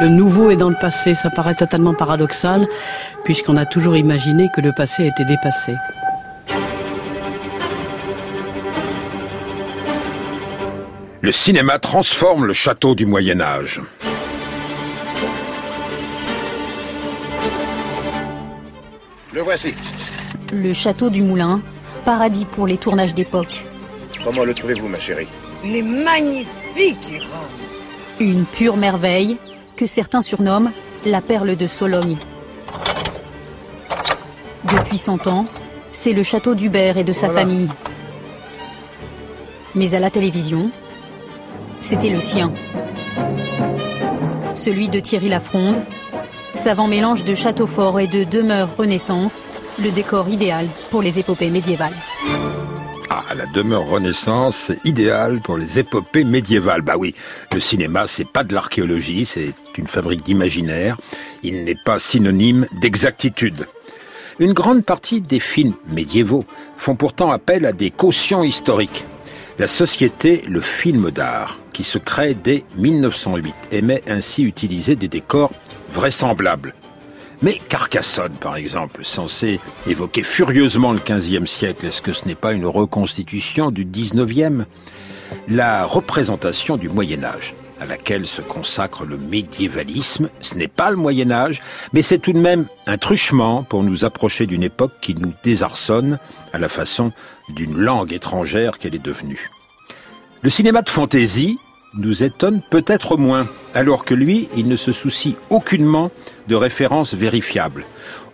Le nouveau est dans le passé, ça paraît totalement paradoxal, puisqu'on a toujours imaginé que le passé était dépassé. Le cinéma transforme le château du Moyen Âge. Le voici. Le château du Moulin, paradis pour les tournages d'époque. Comment le trouvez-vous, ma chérie? Il est magnifique, Iran. Une pure merveille que certains surnomment la perle de Sologne. Depuis 100 ans, c'est le château d'Hubert et de sa Voilà. famille. Mais à la télévision, c'était le sien. Celui de Thierry Lafronde, savant mélange de château fort et de demeure renaissance, le décor idéal pour les épopées médiévales. Ah, la demeure Renaissance, c'est idéal pour les épopées médiévales. Bah oui, le cinéma, c'est pas de l'archéologie, c'est une fabrique d'imaginaire. Il n'est pas synonyme d'exactitude. Une grande partie des films médiévaux font pourtant appel à des cautions historiques. La société Le Film d'Art, qui se crée dès 1908, aimait ainsi utiliser des décors vraisemblables. Mais Carcassonne, par exemple, censé évoquer furieusement le XVe siècle, est-ce que ce n'est pas une reconstitution du XIXe La représentation du Moyen Âge, à laquelle se consacre le médiévalisme, ce n'est pas le Moyen Âge, mais c'est tout de même un truchement pour nous approcher d'une époque qui nous désarçonne à la façon d'une langue étrangère qu'elle est devenue. Le cinéma de fantaisie nous étonne peut-être moins, alors que lui, il ne se soucie aucunement de références vérifiables.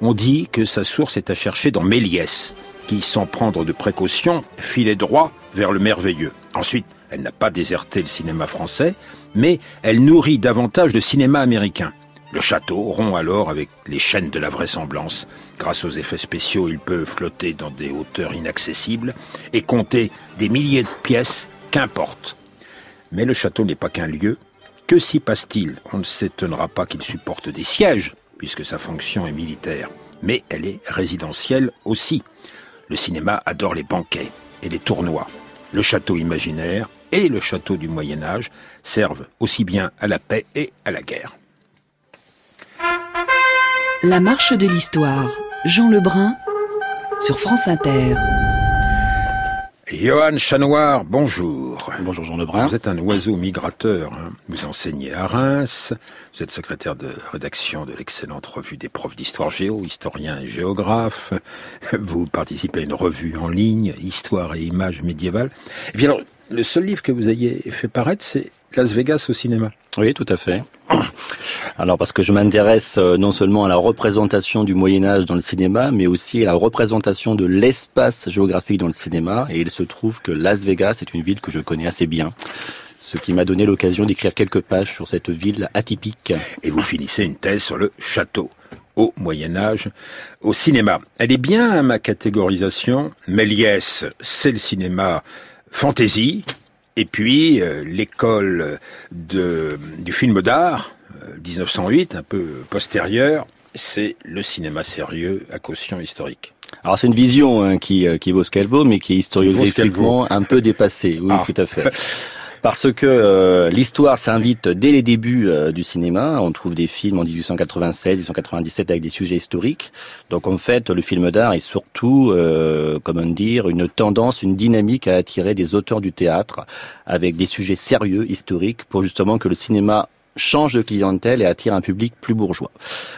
On dit que sa source est à chercher dans Méliès, qui, sans prendre de précautions, filait droit vers le merveilleux. Ensuite, elle n'a pas déserté le cinéma français, mais elle nourrit davantage le cinéma américain. Le château rompt alors avec les chaînes de la vraisemblance. Grâce aux effets spéciaux, il peut flotter dans des hauteurs inaccessibles et compter des milliers de pièces, qu'importe. Mais le château n'est pas qu'un lieu. Que s'y passe-t-il? On ne s'étonnera pas qu'il supporte des sièges, puisque sa fonction est militaire. Mais elle est résidentielle aussi. Le cinéma adore les banquets et les tournois. Le château imaginaire et le château du Moyen Âge servent aussi bien à la paix et à la guerre. La marche de l'histoire. Jean Lebrun sur France Inter. Johan Chanoir, bonjour. Bonjour Jean Lebrun. Vous êtes un oiseau migrateur. hein. Vous enseignez à Reims. Vous êtes secrétaire de rédaction de l'excellente revue des profs d'histoire géo, historien et géographe. Vous participez à une revue en ligne, Histoire et images médiévales. Et bien alors, le seul livre que vous ayez fait paraître, c'est Las Vegas au cinéma. Oui, tout à fait. Alors parce que je m'intéresse euh, non seulement à la représentation du Moyen Âge dans le cinéma, mais aussi à la représentation de l'espace géographique dans le cinéma. Et il se trouve que Las Vegas est une ville que je connais assez bien. Ce qui m'a donné l'occasion d'écrire quelques pages sur cette ville atypique. Et vous finissez une thèse sur le château au Moyen Âge au cinéma. Elle est bien à ma catégorisation. Méliès, c'est le cinéma fantasy. Et puis euh, l'école de, du film d'art, euh, 1908, un peu postérieure, c'est le cinéma sérieux à caution historique. Alors c'est une vision hein, qui, euh, qui vaut ce qu'elle vaut, mais qui est historiographiquement un peu dépassée. Oui, Ah. tout à fait. Parce que euh, l'histoire s'invite dès les débuts euh, du cinéma. On trouve des films en 1896, 1897 avec des sujets historiques. Donc en fait, le film d'art est surtout, euh, comment dire, une tendance, une dynamique à attirer des auteurs du théâtre avec des sujets sérieux, historiques, pour justement que le cinéma change de clientèle et attire un public plus bourgeois.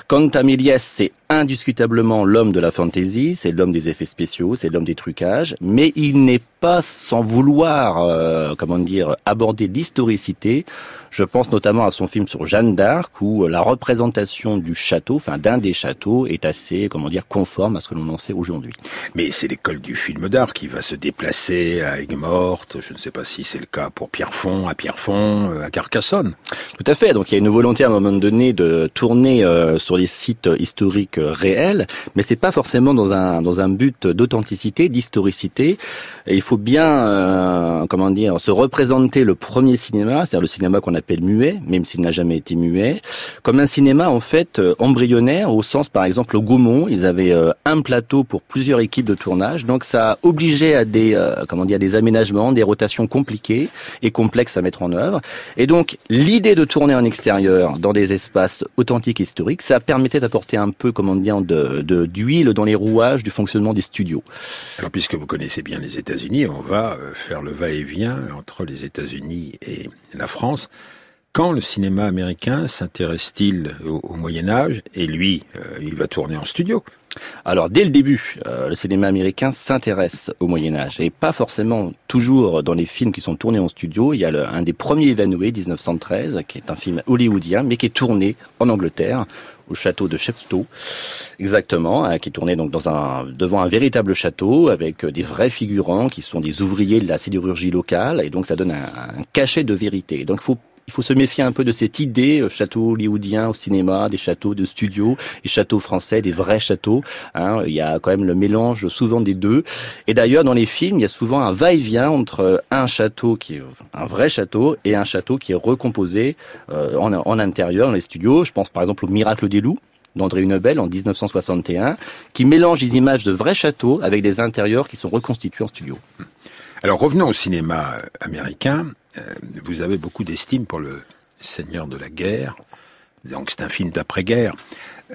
Quant à c'est indiscutablement l'homme de la fantaisie, c'est l'homme des effets spéciaux, c'est l'homme des trucages, mais il n'est pas sans vouloir, euh, comment dire, aborder l'historicité. Je pense notamment à son film sur Jeanne d'Arc, où euh, la représentation du château, enfin d'un des châteaux, est assez, comment dire, conforme à ce que l'on en sait aujourd'hui. Mais c'est l'école du film d'art qui va se déplacer à Aigues-Mortes. Je ne sais pas si c'est le cas pour Pierrefonds, à Pierrefonds, euh, à Carcassonne. Tout à fait. Donc il y a une volonté à un moment donné de tourner euh, sur les sites historiques réels, mais c'est pas forcément dans un dans un but d'authenticité, d'historicité. il faut bien, euh, comment dire, se représenter le premier cinéma, c'est-à-dire le cinéma qu'on appelle muet, même s'il n'a jamais été muet, comme un cinéma en fait embryonnaire, au sens par exemple au Gaumont, ils avaient un plateau pour plusieurs équipes de tournage, donc ça obligé à des comment dire des aménagements, des rotations compliquées et complexes à mettre en œuvre. Et donc l'idée de tourner en extérieur dans des espaces authentiques historiques, ça permettait d'apporter un peu, comment dire, de, d'huile dans les rouages du fonctionnement des studios. Alors puisque vous connaissez bien les États-Unis, on va euh, faire le va-et-vient entre les États-Unis et la France. Quand le cinéma américain s'intéresse-t-il au, Moyen Âge Et lui, euh, il va tourner en studio. Alors dès le début, euh, le cinéma américain s'intéresse au Moyen Âge et pas forcément toujours dans les films qui sont tournés en studio. Il y a le, un des premiers évanoués, 1913, qui est un film hollywoodien, mais qui est tourné en Angleterre au château de Chepstow, exactement, hein, qui tourné donc dans un devant un véritable château avec des vrais figurants qui sont des ouvriers de la sidérurgie locale et donc ça donne un, cachet de vérité. Donc faut il faut se méfier un peu de cette idée, euh, château hollywoodien au cinéma, des châteaux de studio, et châteaux français, des vrais châteaux. Hein. Il y a quand même le mélange souvent des deux. Et d'ailleurs, dans les films, il y a souvent un va-et-vient entre un château qui est un vrai château et un château qui est recomposé euh, en, en intérieur dans les studios. Je pense par exemple au Miracle des loups d'André Hunebel en 1961, qui mélange des images de vrais châteaux avec des intérieurs qui sont reconstitués en studio. Alors revenons au cinéma américain. Euh, vous avez beaucoup d'estime pour le Seigneur de la guerre. Donc c'est un film d'après-guerre.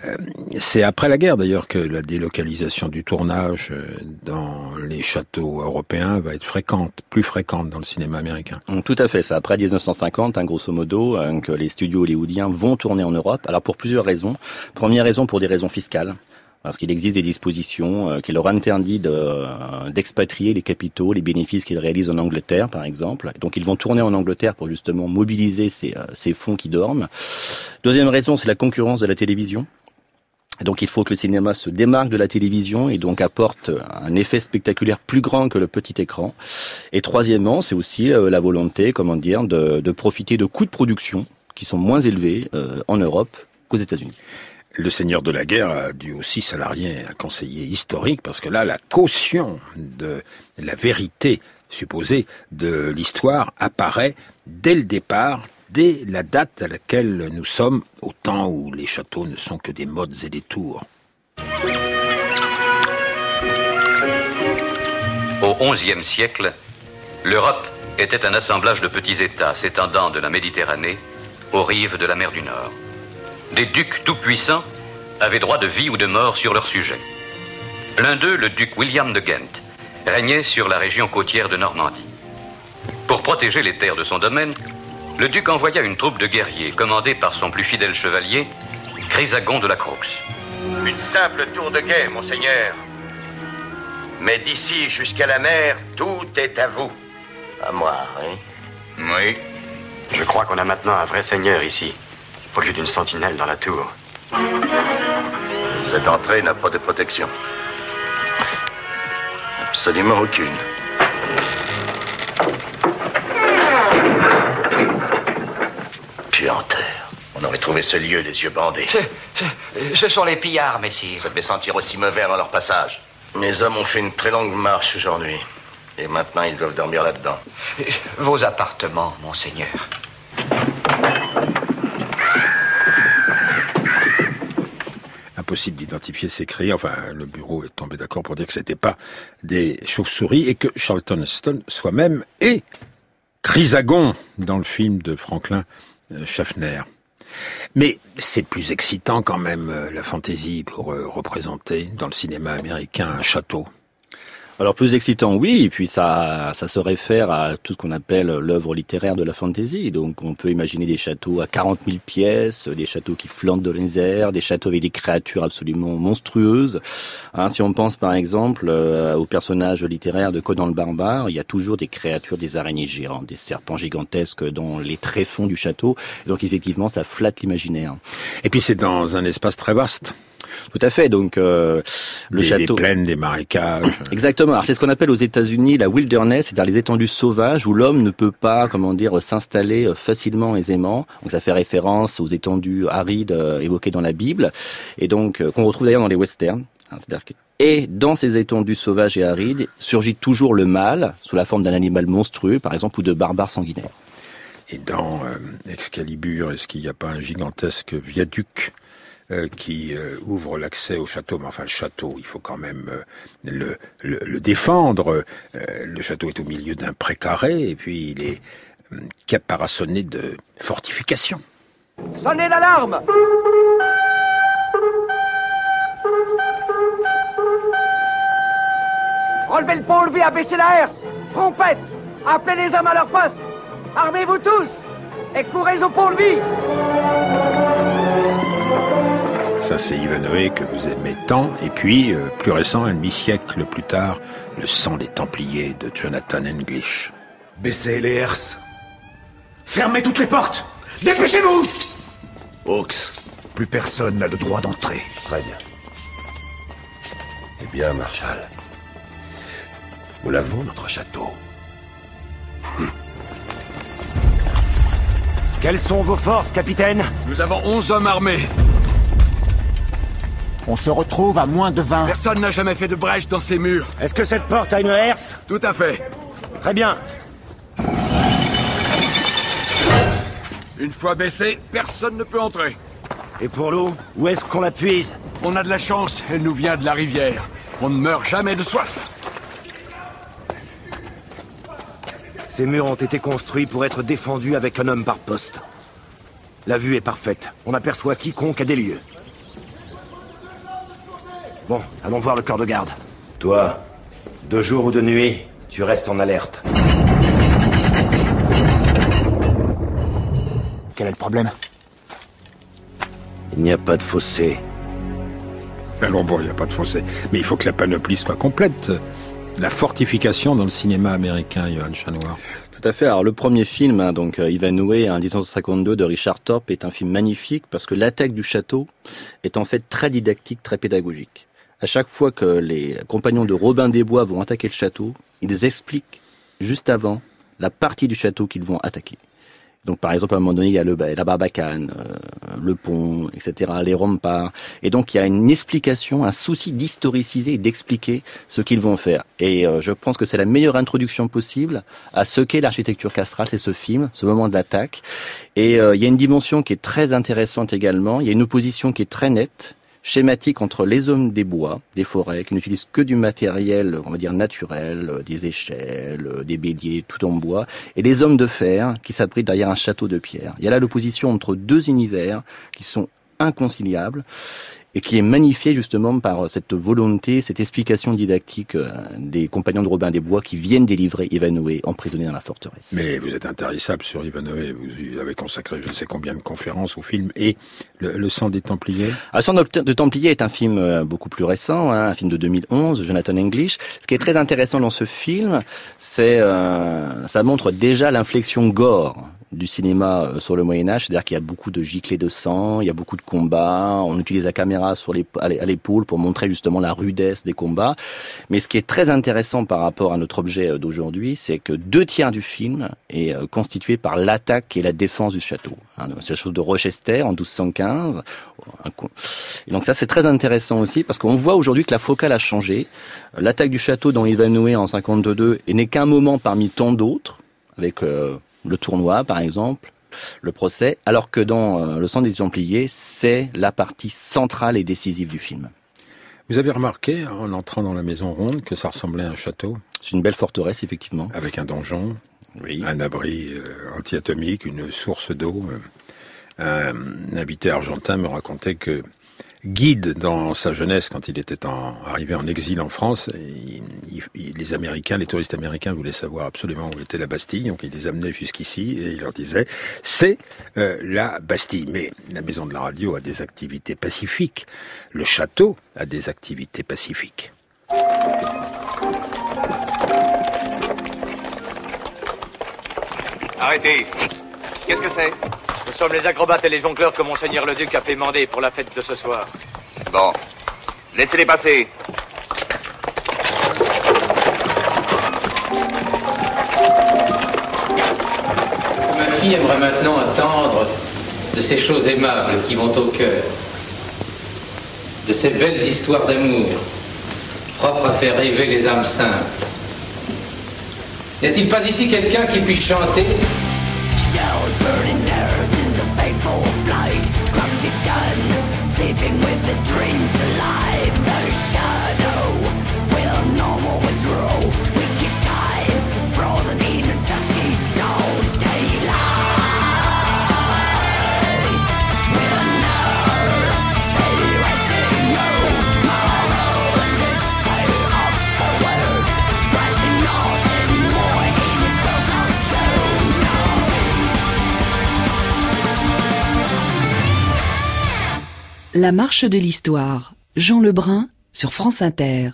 Euh, c'est après la guerre d'ailleurs que la délocalisation du tournage euh, dans les châteaux européens va être fréquente, plus fréquente dans le cinéma américain. Tout à fait, c'est après 1950, hein, grosso modo, que les studios hollywoodiens vont tourner en Europe. Alors pour plusieurs raisons. Première raison pour des raisons fiscales parce qu'il existe des dispositions euh, qui leur interdisent euh, d'expatrier les capitaux, les bénéfices qu'ils réalisent en Angleterre, par exemple. Donc ils vont tourner en Angleterre pour justement mobiliser ces, euh, ces fonds qui dorment. Deuxième raison, c'est la concurrence de la télévision. Donc il faut que le cinéma se démarque de la télévision et donc apporte un effet spectaculaire plus grand que le petit écran. Et troisièmement, c'est aussi la volonté, comment dire, de, de, profiter de coûts de production qui sont moins élevés en Europe qu'aux États-Unis. Le seigneur de la guerre a dû aussi salarier un conseiller historique parce que là, la caution de la vérité supposée de l'histoire apparaît dès le départ, dès la date à laquelle nous sommes, au temps où les châteaux ne sont que des modes et des tours. Au XIe siècle, l'Europe était un assemblage de petits États s'étendant de la Méditerranée aux rives de la mer du Nord des ducs tout-puissants avaient droit de vie ou de mort sur leur sujet. L'un d'eux, le duc William de Ghent, régnait sur la région côtière de Normandie. Pour protéger les terres de son domaine, le duc envoya une troupe de guerriers commandée par son plus fidèle chevalier, Chrysagon de la Croix. Une simple tour de guet, monseigneur. Mais d'ici jusqu'à la mer, tout est à vous. À moi, oui. Oui. Je crois qu'on a maintenant un vrai seigneur ici au lieu d'une sentinelle dans la tour. Cette entrée n'a pas de protection. Absolument aucune. Puanteur. On aurait trouvé ce lieu les yeux bandés. Ce, sont les pillards, messire. Ça devait sentir aussi mauvais avant leur passage. Mes hommes ont fait une très longue marche aujourd'hui. Et maintenant, ils doivent dormir là-dedans. Vos appartements, monseigneur. Impossible d'identifier ces cris. Enfin, le bureau est tombé d'accord pour dire que c'était pas des chauves-souris et que Charlton Heston soit même et Chrysagon dans le film de Franklin euh, Schaffner. Mais c'est plus excitant quand même euh, la fantaisie pour euh, représenter dans le cinéma américain un château. Alors plus excitant, oui, et puis ça, ça se réfère à tout ce qu'on appelle l'œuvre littéraire de la fantaisie. Donc on peut imaginer des châteaux à 40 000 pièces, des châteaux qui flantent dans les airs, des châteaux avec des créatures absolument monstrueuses. Hein, si on pense par exemple euh, aux personnages littéraires de Conan le barbare, il y a toujours des créatures, des araignées géantes, des serpents gigantesques dans les tréfonds du château. Donc effectivement, ça flatte l'imaginaire. Et puis c'est dans un espace très vaste. Tout à fait. Donc euh, le des, château. Des plaines, des marécages. Exactement. Alors c'est ce qu'on appelle aux États-Unis la wilderness, c'est-à-dire les étendues sauvages où l'homme ne peut pas, comment dire, s'installer euh, facilement, aisément. Donc ça fait référence aux étendues arides euh, évoquées dans la Bible et donc qu'on retrouve d'ailleurs dans les westerns. Hein, c'est-à-dire que et dans ces étendues sauvages et arides surgit toujours le mal sous la forme d'un animal monstrueux, par exemple, ou de barbares sanguinaires. Et dans euh, Excalibur, est-ce qu'il n'y a pas un gigantesque viaduc? Euh, qui euh, ouvre l'accès au château, mais enfin le château, il faut quand même euh, le, défendre. le château est au milieu d'un précaré et puis il est caparaçonné de fortifications. Sonnez l'alarme! Relevez le pont-levis, abaissez la herse! Trompette! Appelez les hommes à leur poste! Armez-vous tous! Et courez au pont-levis ça, c'est Ivanhoe que vous aimez tant. Et puis, euh, plus récent, un demi-siècle plus tard, Le sang des Templiers de Jonathan English. Baissez les herses. Fermez toutes les portes. Dépêchez-vous Hawks, plus personne n'a le droit d'entrer. Très bien. Eh bien, Marshal, nous l'avons, notre château. Hum. Quelles sont vos forces, capitaine? Nous avons 11 hommes armés. On se retrouve à moins de 20. Personne n'a jamais fait de brèche dans ces murs. Est-ce que cette porte a une herse? Tout à fait. Très bien. Une fois baissée, personne ne peut entrer. Et pour l'eau, où est-ce qu'on la puise? On a de la chance, elle nous vient de la rivière. On ne meurt jamais de soif. Ces murs ont été construits pour être défendus avec un homme par poste. La vue est parfaite. On aperçoit quiconque à des lieux. Bon, allons voir le corps de garde. Toi, de jour ou de nuit, tu restes en alerte. Quel est le problème Il n'y a pas de fossé. Alors bon, il n'y a pas de fossé. Mais il faut que la panoplie soit complète. La fortification dans le cinéma américain, Johan Chanoir. Tout à fait. Alors le premier film, hein, donc euh, Ivanhoe, en 1952 de Richard Thorpe, est un film magnifique parce que l'attaque du château est en fait très didactique, très pédagogique. À chaque fois que les compagnons de Robin des Bois vont attaquer le château, ils expliquent juste avant la partie du château qu'ils vont attaquer. Donc par exemple, à un moment donné, il y a le, la barbacane, euh, le pont, etc., les remparts. Et donc il y a une explication, un souci d'historiciser et d'expliquer ce qu'ils vont faire. Et euh, je pense que c'est la meilleure introduction possible à ce qu'est l'architecture castrale, c'est ce film, ce moment de l'attaque. Et euh, il y a une dimension qui est très intéressante également, il y a une opposition qui est très nette schématique entre les hommes des bois, des forêts, qui n'utilisent que du matériel, on va dire naturel, des échelles, des béliers, tout en bois, et les hommes de fer qui s'abritent derrière un château de pierre. Il y a là l'opposition entre deux univers qui sont inconciliables et qui est magnifié justement par cette volonté, cette explication didactique euh, des compagnons de Robin des Bois qui viennent délivrer Ivanhoe emprisonné dans la forteresse. Mais vous êtes intarissable sur Ivanhoe, vous avez consacré je ne sais combien de conférences au film et le, le sang des Templiers. Ah, le sang de Templiers est un film euh, beaucoup plus récent, hein, un film de 2011, Jonathan English. Ce qui est très intéressant dans ce film, c'est euh, ça montre déjà l'inflexion gore du cinéma sur le Moyen Âge, c'est-à-dire qu'il y a beaucoup de giclées de sang, il y a beaucoup de combats, on utilise la caméra sur les, à l'épaule pour montrer justement la rudesse des combats. Mais ce qui est très intéressant par rapport à notre objet d'aujourd'hui, c'est que deux tiers du film est constitué par l'attaque et la défense du château. Hein, la chose de Rochester en 1215. Et donc ça c'est très intéressant aussi parce qu'on voit aujourd'hui que la focale a changé. L'attaque du château dans Ivanhoe en 52 n'est qu'un moment parmi tant d'autres avec euh, le tournoi par exemple, le procès, alors que dans euh, Le sang des Templiers, c'est la partie centrale et décisive du film. Vous avez remarqué, en entrant dans la maison ronde, que ça ressemblait à un château? C'est une belle forteresse, effectivement. Avec un donjon, oui. un abri euh, anti-atomique, une source d'eau. Un habité argentin me racontait que guide dans sa jeunesse, quand il était en, arrivé en exil en France, il, il, les Américains, les touristes américains voulaient savoir absolument où était la Bastille, donc il les amenait jusqu'ici et il leur disait c'est euh, la Bastille. Mais la maison de la radio a des activités pacifiques, le château a des activités pacifiques. Arrêtez. Qu'est-ce que c'est? Nous sommes les acrobates et les jongleurs que Monseigneur le Duc a fait mander pour la fête de ce soir. Bon. Laissez-les passer. Ma fille aimerait maintenant attendre de ces choses aimables qui vont au cœur, de ces belles histoires d'amour, propres à faire rêver les âmes simples. N'y a-t-il pas ici quelqu'un qui puisse chanter? Done, sleeping with his dreams alive The La marche de l'histoire. Jean Lebrun sur France Inter.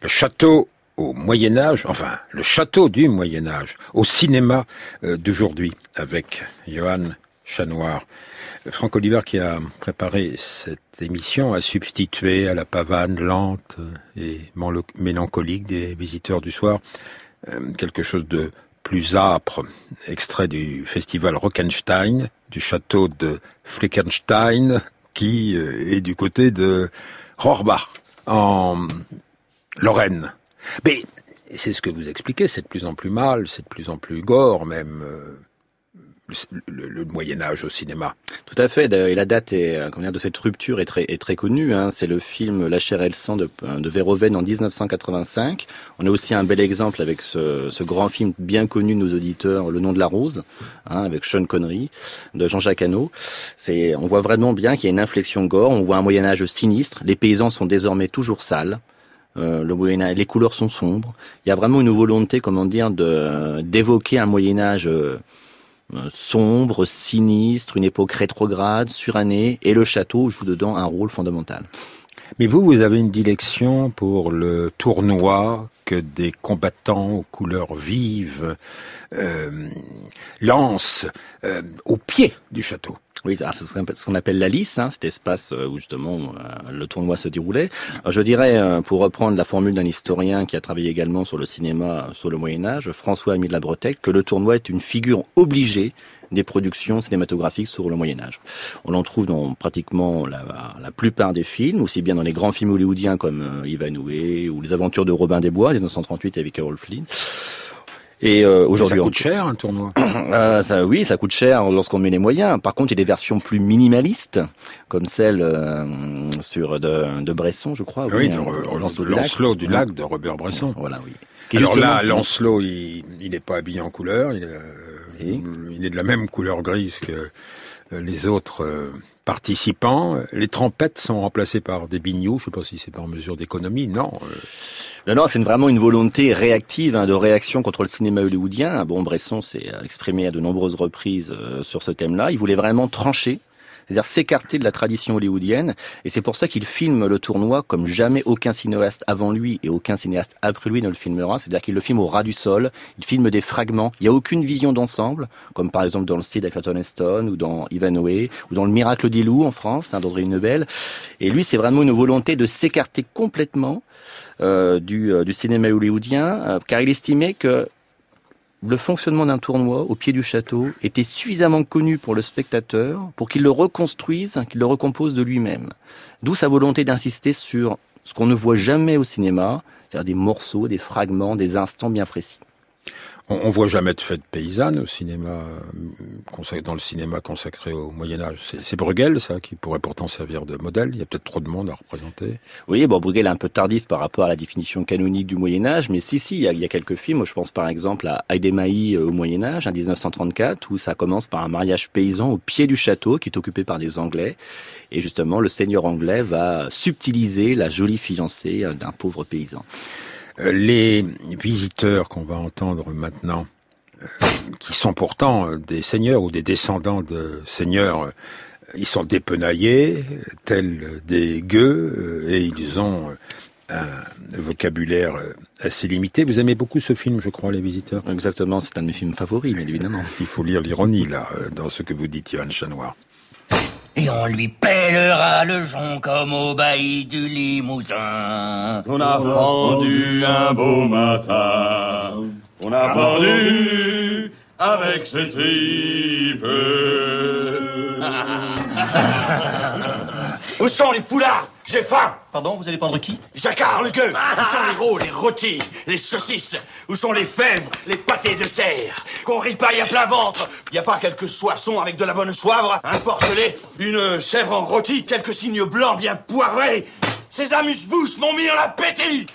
Le château au Moyen Âge, enfin le château du Moyen Âge, au cinéma euh, d'aujourd'hui, avec Johan Chanoir. Franck Oliver qui a préparé cette émission a substitué à la pavane lente et mélancolique des visiteurs du soir euh, quelque chose de plus âpre, extrait du festival Rockenstein, du château de Flickenstein, qui euh, est du côté de Rohrbach, en Lorraine. Mais c'est ce que vous expliquez, c'est de plus en plus mal, c'est de plus en plus gore même. Euh, le, Moyen Âge au cinéma. Tout à fait. Et la date est, euh, comment dire, de cette rupture est très, connue. Hein. C'est le film La chair et le sang de, de Verhoeven en 1985. On a aussi un bel exemple avec ce, grand film bien connu de nos auditeurs, Le nom de la rose, hein, avec Sean Connery de Jean-Jacques Hano. On voit vraiment bien qu'il y a une inflexion gore. On voit un Moyen Âge sinistre. Les paysans sont désormais toujours sales. Euh, les couleurs sont sombres. Il y a vraiment une volonté, comment dire, d'évoquer un Moyen Âge euh, euh, sombre, sinistre, une époque rétrograde, surannée, et le château joue dedans un rôle fondamental. Mais vous, vous avez une dilection pour le tournoi que des combattants aux couleurs vives euh, lancent euh, au pied du château. Oui, c'est ce qu'on appelle la lice, hein, cet espace où justement euh, le tournoi se déroulait. Alors, je dirais, euh, pour reprendre la formule d'un historien qui a travaillé également sur le cinéma sur le Moyen Âge, François-Aimé de la Bretèque, que le tournoi est une figure obligée des productions cinématographiques sur le Moyen Âge. On en trouve dans pratiquement la, plupart des films, aussi bien dans les grands films hollywoodiens comme euh, Ivanhoe ou Les Aventures de Robin des Bois, 1938 avec Errol Flynn. Et euh, aujourd'hui, ça coûte cher un tournoi. Euh, ça, oui, ça coûte cher lorsqu'on met les moyens. Par contre, il y a des versions plus minimalistes, comme celle euh, sur de, de Bresson, je crois. Oui, hein, de, Lancelot, du lac, Lancelot du lac de Robert Bresson. Voilà, oui. Alors là, Lancelot, il n'est pas habillé en couleur. Il, oui. il, est de la même couleur grise que les autres euh, participants. Les trompettes sont remplacées par des bignoux. Je ne sais pas si c'est par mesure d'économie. Non. Euh, Non, non, c'est vraiment une volonté réactive, hein, de réaction contre le cinéma hollywoodien. Bon, Bresson s'est exprimé à de nombreuses reprises euh, sur ce thème-là. Il voulait vraiment trancher, c'est-à-dire s'écarter de la tradition hollywoodienne. Et c'est pour ça qu'il filme le tournoi comme jamais aucun cinéaste avant lui et aucun cinéaste après lui ne le filmera. C'est-à-dire qu'il le filme au ras du sol, il filme des fragments. Il n'y a aucune vision d'ensemble, comme par exemple dans le Cid avec Clayton Heston ou dans Ivanhoe ou dans le Miracle des loups en France, hein, d'André Nebel. Et lui, c'est vraiment une volonté de s'écarter complètement euh, du, euh, du, cinéma hollywoodien, euh, car il estimait que le fonctionnement d'un tournoi au pied du château était suffisamment connu pour le spectateur pour qu'il le reconstruise, qu'il le recompose de lui-même. D'où sa volonté d'insister sur ce qu'on ne voit jamais au cinéma, c'est-à-dire des morceaux, des fragments, des instants bien précis. On, voit jamais de fête paysanne au cinéma, dans le cinéma consacré au Moyen Âge. C'est Bruegel, ça, qui pourrait pourtant servir de modèle. Il y a peut-être trop de monde à représenter. Oui, bon, Bruegel est un peu tardif par rapport à la définition canonique du Moyen Âge, mais si, si, il y a, il y a quelques films. Je pense par exemple à Aidemaï au Moyen Âge, en 1934, où ça commence par un mariage paysan au pied du château qui est occupé par des Anglais. Et justement, le seigneur anglais va subtiliser la jolie fiancée d'un pauvre paysan. Euh, les visiteurs qu'on va entendre maintenant, euh, qui sont pourtant euh, des seigneurs ou des descendants de seigneurs, ils sont dépenaillés, tels des gueux, et ils ont un vocabulaire assez limité. Vous aimez beaucoup ce film, je crois, Les Visiteurs? Exactement, c'est un de mes films favoris, bien évidemment. Il faut lire l'ironie, là, dans ce que vous dites, Johan Chanoir. Et on lui pèlera le jonc comme au bailli du Limousin. On a fendu un beau matin. On a pendu avec ses tripes. Où sont les poulards? J'ai faim. Pardon, vous allez prendre qui? Jacquard, le gueux. Où sont les gros, les rôtis, les saucisses? Où sont les fèves, les pâtés de serre? Qu'on ripaille à plein ventre. Y a pas quelques soissons avec de la bonne soivre Un porcelet, une chèvre en rôti, quelques signes blancs bien poivrés Ces amuse-bouches m'ont mis en appétit.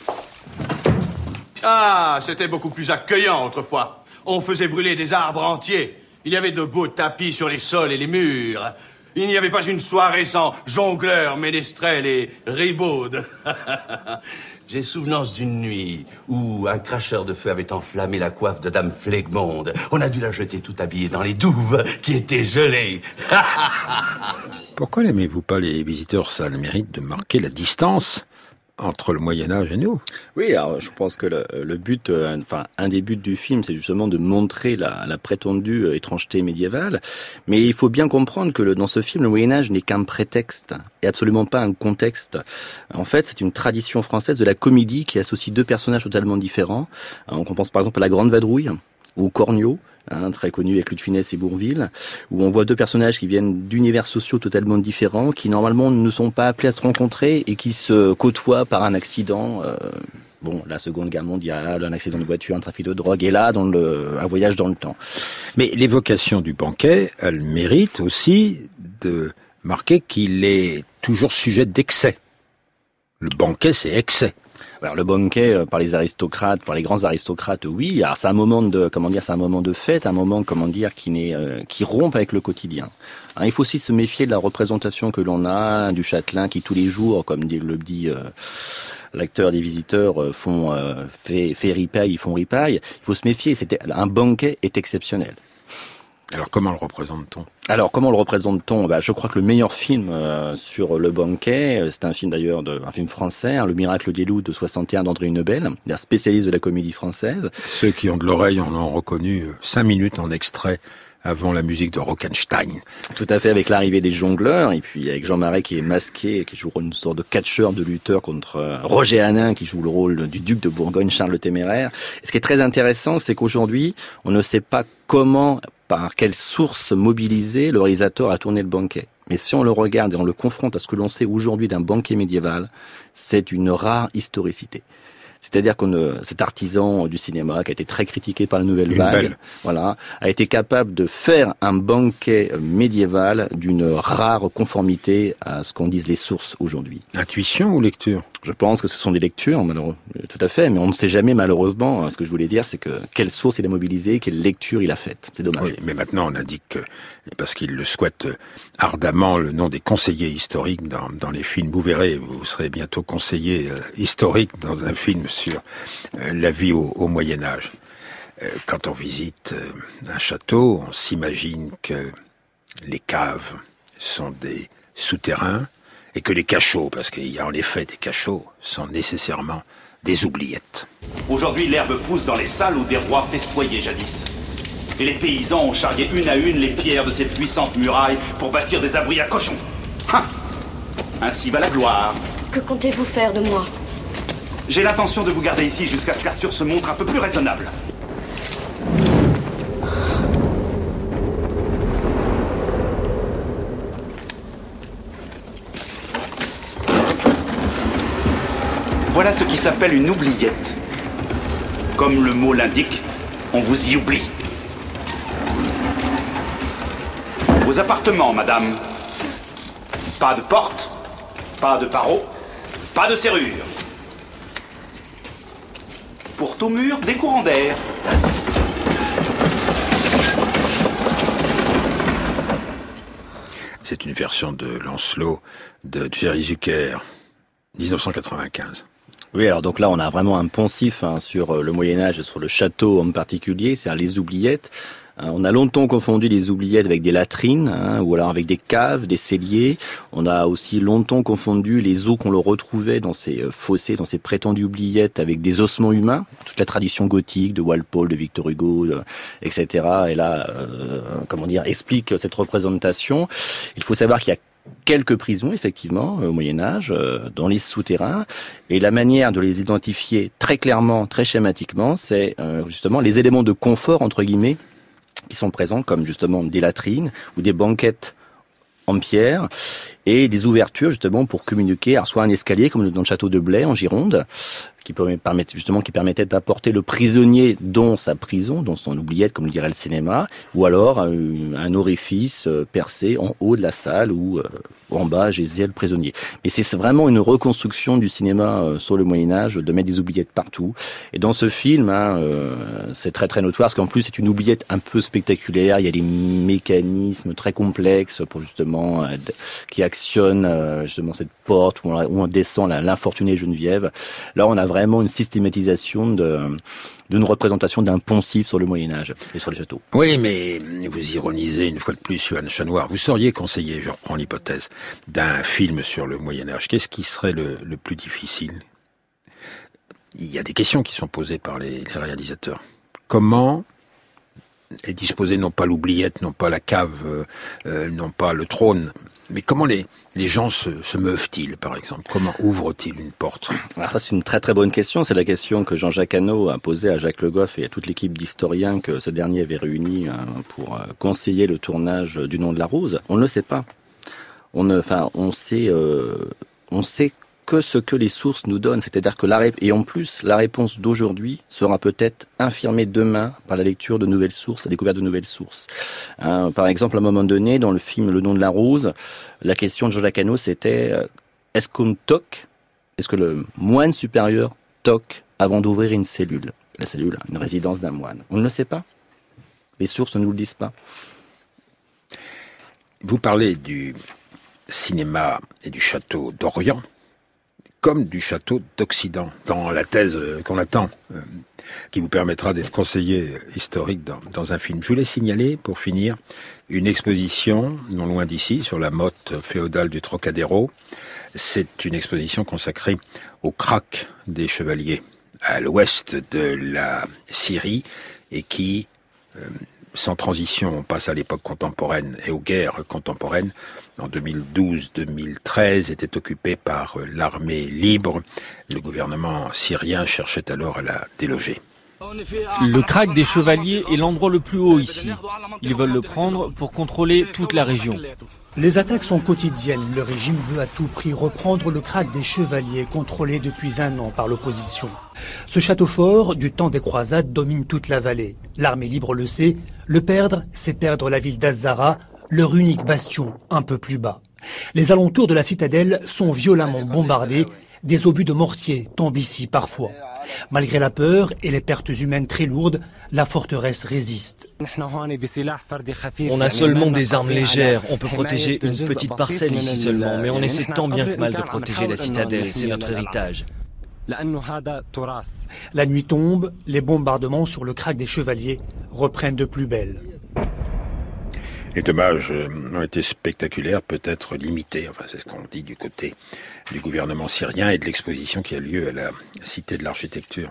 Ah, c'était beaucoup plus accueillant autrefois. On faisait brûler des arbres entiers. Il y avait de beaux tapis sur les sols et les murs. Il n'y avait pas une soirée sans jongleurs, ménestrels et ribaudes. J'ai souvenance d'une nuit où un cracheur de feu avait enflammé la coiffe de Dame Flegmonde. On a dû la jeter tout habillée dans les douves qui étaient gelées. Pourquoi n'aimez-vous pas les visiteurs Ça a le mérite de marquer la distance? Entre le Moyen Âge et nous. Oui, alors je pense que le, le but, euh, enfin un des buts du film, c'est justement de montrer la, la prétendue euh, étrangeté médiévale. Mais il faut bien comprendre que le, dans ce film, le Moyen Âge n'est qu'un prétexte et absolument pas un contexte. En fait, c'est une tradition française de la comédie qui associe deux personnages totalement différents. On pense par exemple à la Grande Vadrouille ou Cornio, hein, très connu avec de Funès et Bourville, où on voit deux personnages qui viennent d'univers sociaux totalement différents, qui normalement ne sont pas appelés à se rencontrer et qui se côtoient par un accident. Euh, bon, la Seconde Guerre mondiale, un accident de voiture, un trafic de drogue, et là, dans le, un voyage dans le temps. Mais l'évocation du banquet, elle mérite aussi de marquer qu'il est toujours sujet d'excès. Le banquet, c'est excès. Alors le banquet euh, par les aristocrates, par les grands aristocrates, oui. Alors c'est un moment de, comment dire, c'est un moment de fête, un moment, comment dire, qui n'est, euh, qui rompt avec le quotidien. Hein, il faut aussi se méfier de la représentation que l'on a du châtelain qui tous les jours, comme le dit euh, l'acteur des visiteurs, euh, font euh, fait, fait ripaille, ils font ripaille. Il faut se méfier. C'était un banquet est exceptionnel. Alors comment le représente-t-on? Alors comment le représente-t-on? Bah, Je crois que le meilleur film euh, sur le banquet, euh, c'est un film d'ailleurs, un film français, hein, Le Miracle des loups de 61 d'André Hunebel, un spécialiste de la comédie française. Ceux qui ont de l'oreille en ont reconnu euh, cinq minutes en extrait avant la musique de Rockenstein. Tout à fait avec l'arrivée des jongleurs et puis avec Jean Marais qui est masqué, qui joue une sorte de catcheur de lutteur contre Roger Hanin qui joue le rôle du duc de Bourgogne Charles le Téméraire. Et ce qui est très intéressant, c'est qu'aujourd'hui, on ne sait pas comment, par quelle source mobiliser le réalisateur à tourner le banquet. Mais si on le regarde et on le confronte à ce que l'on sait aujourd'hui d'un banquet médiéval, c'est une rare historicité. C'est-à-dire qu'on euh, cet artisan du cinéma qui a été très critiqué par la nouvelle Une vague, belle. voilà, a été capable de faire un banquet euh, médiéval d'une rare conformité à ce qu'en disent les sources aujourd'hui. Intuition ou lecture? Je pense que ce sont des lectures, malheureusement, tout à fait, mais on ne sait jamais malheureusement. hein, Ce que je voulais dire, c'est que quelle source il a mobilisée, quelle lecture il a faite. C'est dommage. Oui, mais maintenant on indique que, parce qu'il le souhaite euh, ardemment, le nom des conseillers historiques dans, les films. Vous verrez, vous serez bientôt conseiller euh, historique dans un film sur euh, la vie au, Moyen Âge. Euh, quand on visite euh, un château, on s'imagine que les caves sont des souterrains et que les cachots, parce qu'il y a en effet des cachots, sont nécessairement des oubliettes. Aujourd'hui, l'herbe pousse dans les salles où des rois festoyaient jadis. Et les paysans ont charrié une à une les pierres de ces puissantes murailles pour bâtir des abris à cochons. Hein Ainsi va la gloire. Que comptez-vous faire de moi? J'ai l'intention de vous garder ici jusqu'à ce qu'Arthur se montre un peu plus raisonnable. Voilà ce qui s'appelle une oubliette. Comme le mot l'indique, on vous y oublie. Vos appartements, madame. Pas de porte, pas de barreaux, pas de serrure. Pour tout mur, des courants d'air. C'est une version de Lancelot de Jerry Zucker, 1995. Oui, alors donc là, on a vraiment un poncif hein, sur euh, le Moyen Âge sur le château en particulier, c'est-à-dire les oubliettes. Hein, on a longtemps confondu les oubliettes avec des latrines, hein, ou alors avec des caves, des celliers. On a aussi longtemps confondu les os qu'on le retrouvait dans ces euh, fossés, dans ces prétendues oubliettes, avec des ossements humains. Toute la tradition gothique de Walpole, de Victor Hugo, etc. Et là, euh, comment dire, explique cette représentation. Il faut savoir qu'il y a quelques prisons, effectivement, au Moyen Âge, euh, dans les souterrains. Et la manière de les identifier très clairement, très schématiquement, c'est euh, justement les éléments de confort, entre guillemets, qui sont présents, comme justement des latrines ou des banquettes en pierre et des ouvertures justement pour communiquer, alors soit un escalier comme dans le château de Blaye en Gironde, qui permettait justement qui permettait d'apporter le prisonnier dans sa prison, dans son oubliette comme le dirait le cinéma, ou alors euh, un, orifice euh, percé en haut de la salle ou euh, en bas gisait le prisonnier. Mais c'est vraiment une reconstruction du cinéma sur le Moyen Âge de mettre des oubliettes partout. Et dans ce film, hein, c'est très très notoire parce qu'en plus c'est une oubliette un peu spectaculaire. Il y a des mécanismes très complexes pour justement qui actionnent justement cette porte où on, descend l'infortunée Geneviève. Là, on a vraiment une systématisation d'une représentation d'un poncif sur le Moyen Âge et sur les châteaux. Oui, mais vous ironisez une fois de plus, Johan Chanoir. Vous seriez conseiller, je reprends l'hypothèse, d'un film sur le Moyen Âge. Qu'est-ce qui serait le, plus difficile? Il y a des questions qui sont posées par les réalisateurs. Comment est disposé non pas l'oubliette, non pas la cave, euh, euh, non pas le trône, mais comment les, les gens se, se meuvent-ils, par exemple? Comment ouvrent-ils une porte? Alors ça, c'est une très très bonne question. C'est la question que Jean-Jacques Hano a posée à Jacques Le Goff et à toute l'équipe d'historiens que ce dernier avait réuni hein, pour euh, conseiller le tournage du Nom de la Rose. On ne le sait pas. On, enfin, on sait, on sait que ce que les sources nous donnent. C'est-à-dire que la et en plus, la réponse d'aujourd'hui sera peut-être infirmée demain par la lecture de nouvelles sources, la découverte de nouvelles sources. Hein, par exemple, à un moment donné, dans le film Le nom de la rose, la question de Jean Lacano, c'était euh, est-ce qu'on toque Est-ce que le moine supérieur toque avant d'ouvrir une cellule? La cellule, une résidence d'un moine. On ne le sait pas. Les sources ne nous le disent pas. Vous parlez du cinéma et du château d'Orient comme du château d'Occident, dans la thèse euh, qu'on attend, euh, qui vous permettra d'être conseiller historique dans, un film. Je voulais signaler, pour finir, une exposition non loin d'ici, sur la motte féodale du Trocadéro. C'est une exposition consacrée au crack des chevaliers à l'ouest de la Syrie et qui, euh, sans transition, on passe à l'époque contemporaine et aux guerres contemporaines, en 2012-2013 était occupé par euh, l'armée libre. Le gouvernement syrien cherchait alors à la déloger. Le crack des chevaliers est l'endroit le plus haut ici. Ils veulent le prendre pour contrôler toute la région. Les attaques sont quotidiennes. Le régime veut à tout prix reprendre le crack des chevaliers contrôlé depuis un an par l'opposition. Ce château fort, du temps des croisades, domine toute la vallée. L'armée libre le sait. Le perdre, c'est perdre la ville d'Azzara, leur unique bastion un peu plus bas. Les alentours de la citadelle sont violemment bombardés, des obus de mortier tombent ici parfois. Malgré la peur et les pertes humaines très lourdes, la forteresse résiste. On a seulement des armes légères, on peut protéger une petite parcelle ici seulement, mais on essaie tant bien que mal de protéger la citadelle, c'est notre héritage. La nuit tombe, les bombardements sur le crack des chevaliers reprennent de plus belle. Les dommages euh, ont été spectaculaires, peut-être limités, enfin c'est ce qu'on dit du côté du gouvernement syrien et de l'exposition qui a lieu à la Cité de l'Architecture.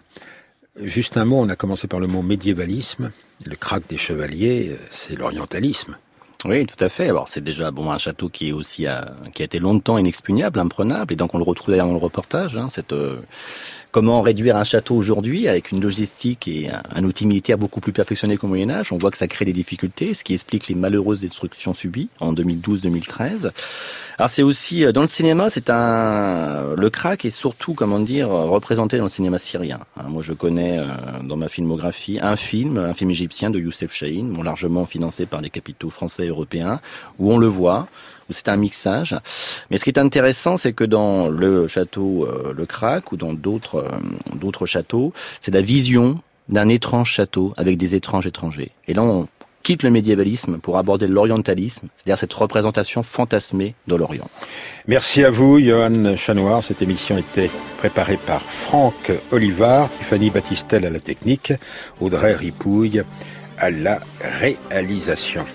Juste un mot, on a commencé par le mot médiévalisme. Le crack des chevaliers, euh, c'est l'orientalisme. Oui, tout à fait. Alors c'est déjà bon un château qui est aussi euh, qui a été longtemps inexpugnable, imprenable, et donc on le retrouve d'ailleurs dans le reportage. Hein, cette Comment réduire un château aujourd'hui avec une logistique et un, outil militaire beaucoup plus perfectionné qu'au Moyen Âge On voit que ça crée des difficultés, ce qui explique les malheureuses destructions subies en 2012-2013. Alors c'est aussi euh, dans le cinéma, c'est un le crack est surtout comment dire représenté dans le cinéma syrien. Hein, moi je connais euh, dans ma filmographie un film, un film égyptien de Youssef Chahine, largement financé par les capitaux français et européens, où on le voit où c'est un mixage. Mais ce qui est intéressant, c'est que dans le château euh, Le Crac ou dans d'autres euh, d'autres châteaux, c'est la vision d'un étrange château avec des étranges étrangers. Et là, on quitte le médiévalisme pour aborder l'orientalisme, c'est-à-dire cette représentation fantasmée de l'Orient. Merci à vous, Johan Chanoir. Cette émission était préparée par Franck Olivard, Tiffany Battistel à la technique, Audrey Ripouille à la réalisation.